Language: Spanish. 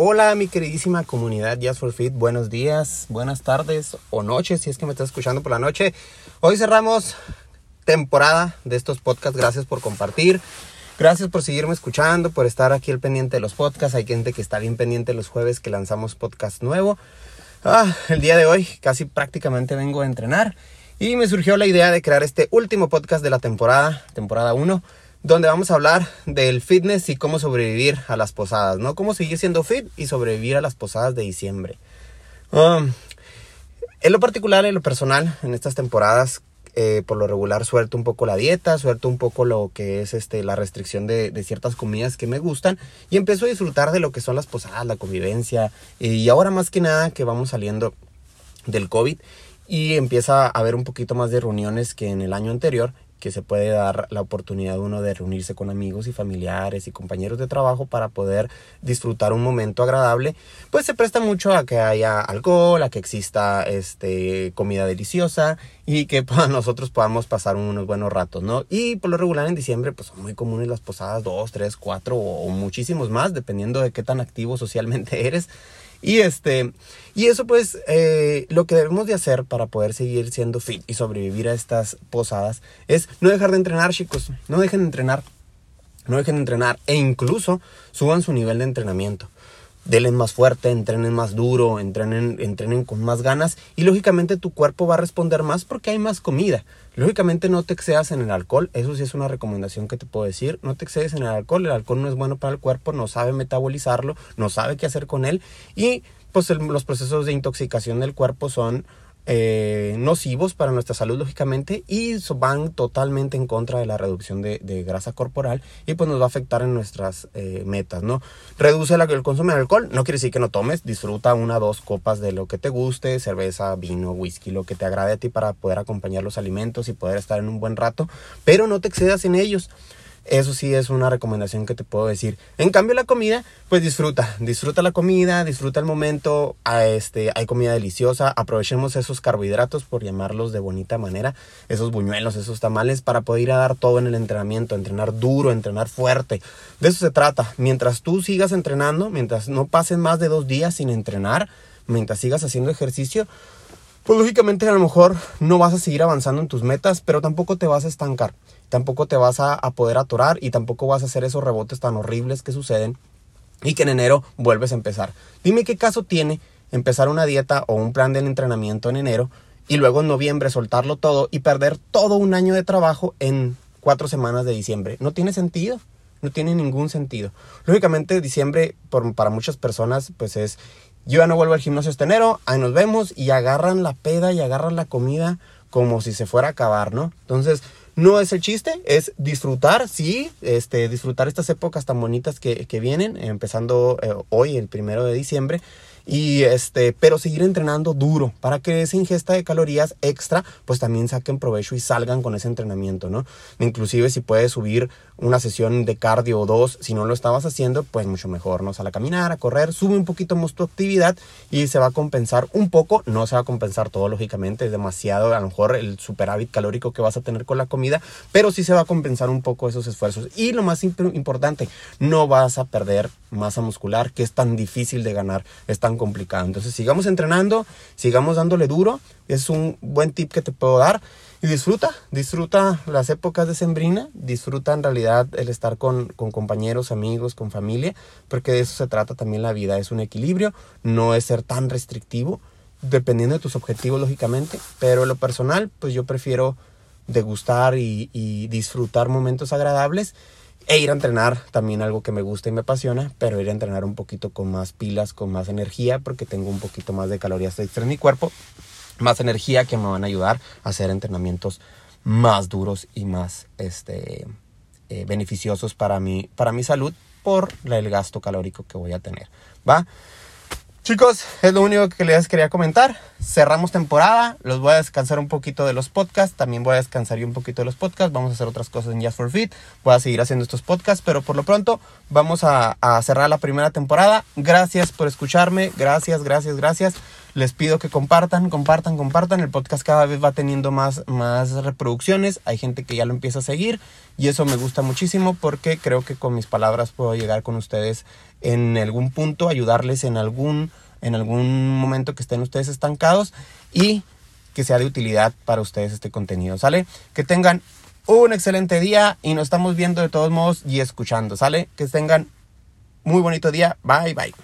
Hola mi queridísima comunidad Just for Fit, buenos días, buenas tardes o noches si es que me estás escuchando por la noche. Hoy cerramos temporada de estos podcasts, gracias por compartir, gracias por seguirme escuchando, por estar aquí al pendiente de los podcasts. Hay gente que está bien pendiente los jueves que lanzamos podcast nuevo. Ah, el día de hoy casi prácticamente vengo a entrenar y me surgió la idea de crear este último podcast de la temporada, temporada 1 donde vamos a hablar del fitness y cómo sobrevivir a las posadas, ¿no? Cómo seguir siendo fit y sobrevivir a las posadas de diciembre. Um, en lo particular, en lo personal, en estas temporadas, eh, por lo regular suelto un poco la dieta, suelto un poco lo que es este, la restricción de, de, ciertas comidas que me gustan y empiezo a disfrutar de lo que son las posadas, la convivencia y ahora más que nada que vamos saliendo del COVID y empieza a haber un poquito más de reuniones que en el año anterior que se puede dar la oportunidad uno de reunirse con amigos y familiares y compañeros de trabajo para poder disfrutar un momento agradable, pues se presta mucho a que haya alcohol, a que exista este comida deliciosa y que pues, nosotros podamos pasar unos buenos ratos, ¿no? Y por lo regular en diciembre pues son muy comunes las posadas, dos, tres, cuatro o muchísimos más, dependiendo de qué tan activo socialmente eres. Y este, y eso pues eh, lo que debemos de hacer para poder seguir siendo fit y sobrevivir a estas posadas es no dejar de entrenar chicos, no dejen de entrenar, no dejen de entrenar e incluso suban su nivel de entrenamiento denle más fuerte, entrenen más duro, entrenen, entrenen con más ganas y lógicamente tu cuerpo va a responder más porque hay más comida. Lógicamente no te excedas en el alcohol, eso sí es una recomendación que te puedo decir, no te excedes en el alcohol, el alcohol no es bueno para el cuerpo, no sabe metabolizarlo, no sabe qué hacer con él y pues los procesos de intoxicación del cuerpo son eh, nocivos para nuestra salud, lógicamente, y van totalmente en contra de la reducción de, grasa corporal y pues nos va a afectar en nuestras eh, metas, ¿no? Reduce el consumo de alcohol, no quiere decir que no tomes, disfruta una o dos copas de lo que te guste, cerveza, vino, whisky, lo que te agrade a ti para poder acompañar los alimentos y poder estar en un buen rato, pero no te excedas en ellos. Eso sí es una recomendación que te puedo decir. En cambio la comida, pues disfruta, disfruta la comida, disfruta el momento, a este, hay comida deliciosa, aprovechemos esos carbohidratos por llamarlos de bonita manera, esos buñuelos, esos tamales para poder ir a dar todo en el entrenamiento, entrenar duro, entrenar fuerte. De eso se trata. Mientras tú sigas entrenando, mientras no pasen más de dos días sin entrenar, mientras sigas haciendo ejercicio, pues lógicamente a lo mejor no vas a seguir avanzando en tus metas, pero tampoco te vas a estancar tampoco te vas a, poder atorar y tampoco vas a hacer esos rebotes tan horribles que suceden y que en enero vuelves a empezar. Dime qué caso tiene empezar una dieta o un plan de entrenamiento en enero y luego en noviembre soltarlo todo y perder todo un año de trabajo en cuatro semanas de diciembre. No tiene sentido. No tiene ningún sentido. Lógicamente, diciembre para muchas personas, pues es, yo ya no vuelvo al gimnasio este enero, ahí nos vemos y agarran la peda y agarran la comida como si se fuera a acabar, ¿no? Entonces, no es el chiste, es disfrutar, sí, este, disfrutar estas épocas tan bonitas que, que vienen, empezando eh, hoy, el primero de diciembre, y este, pero seguir entrenando duro para que esa ingesta de calorías extra, pues también saquen provecho y salgan con ese entrenamiento, ¿no? Inclusive si puedes subir una sesión de cardio o dos, si no lo estabas haciendo, pues mucho mejor, ¿no? Sal a caminar, a correr, sube un poquito más tu actividad y se va a compensar un poco, no se va a compensar todo, lógicamente, es demasiado, a lo mejor el superávit calórico que vas a tener con la comida, pero sí se va a compensar un poco esos esfuerzos. Y lo más importante, no vas a perder masa muscular, que es tan difícil de ganar, es tan complicado. Entonces sigamos entrenando, sigamos dándole duro, es un buen tip que te puedo dar. Y disfruta, disfruta las épocas de sembrina, disfruta en realidad el estar con, con, compañeros, amigos, con familia, porque de eso se trata también la vida, es un equilibrio, no es ser tan restrictivo, dependiendo de tus objetivos lógicamente, pero lo personal, pues yo prefiero degustar y disfrutar momentos agradables e ir a entrenar, también algo que me gusta y me apasiona, pero ir a entrenar un poquito con más pilas, con más energía, porque tengo un poquito más de calorías extra en mi cuerpo, más energía que me van a ayudar a hacer entrenamientos más duros y más este, eh, beneficiosos para mi, para mi salud por el gasto calórico que voy a tener. ¿Va? Chicos, es lo único que les quería comentar. Cerramos temporada, los voy a descansar un poquito de los podcasts, también voy a descansar yo un poquito de los podcasts, vamos a hacer otras cosas en Just for Fit, voy a seguir haciendo estos podcasts, pero por lo pronto vamos a, a cerrar la primera temporada. Gracias por escucharme, gracias, gracias, gracias. Les pido que compartan, compartan, compartan. El podcast cada vez va teniendo más, más reproducciones. Hay gente que ya lo empieza a seguir y eso me gusta muchísimo porque creo que con mis palabras puedo llegar con ustedes en algún punto, ayudarles en algún, en algún momento que estén ustedes estancados y que sea de utilidad para ustedes este contenido, ¿sale? Que tengan un excelente día y nos estamos viendo de todos modos y escuchando, ¿sale? Que tengan muy bonito día. Bye, bye.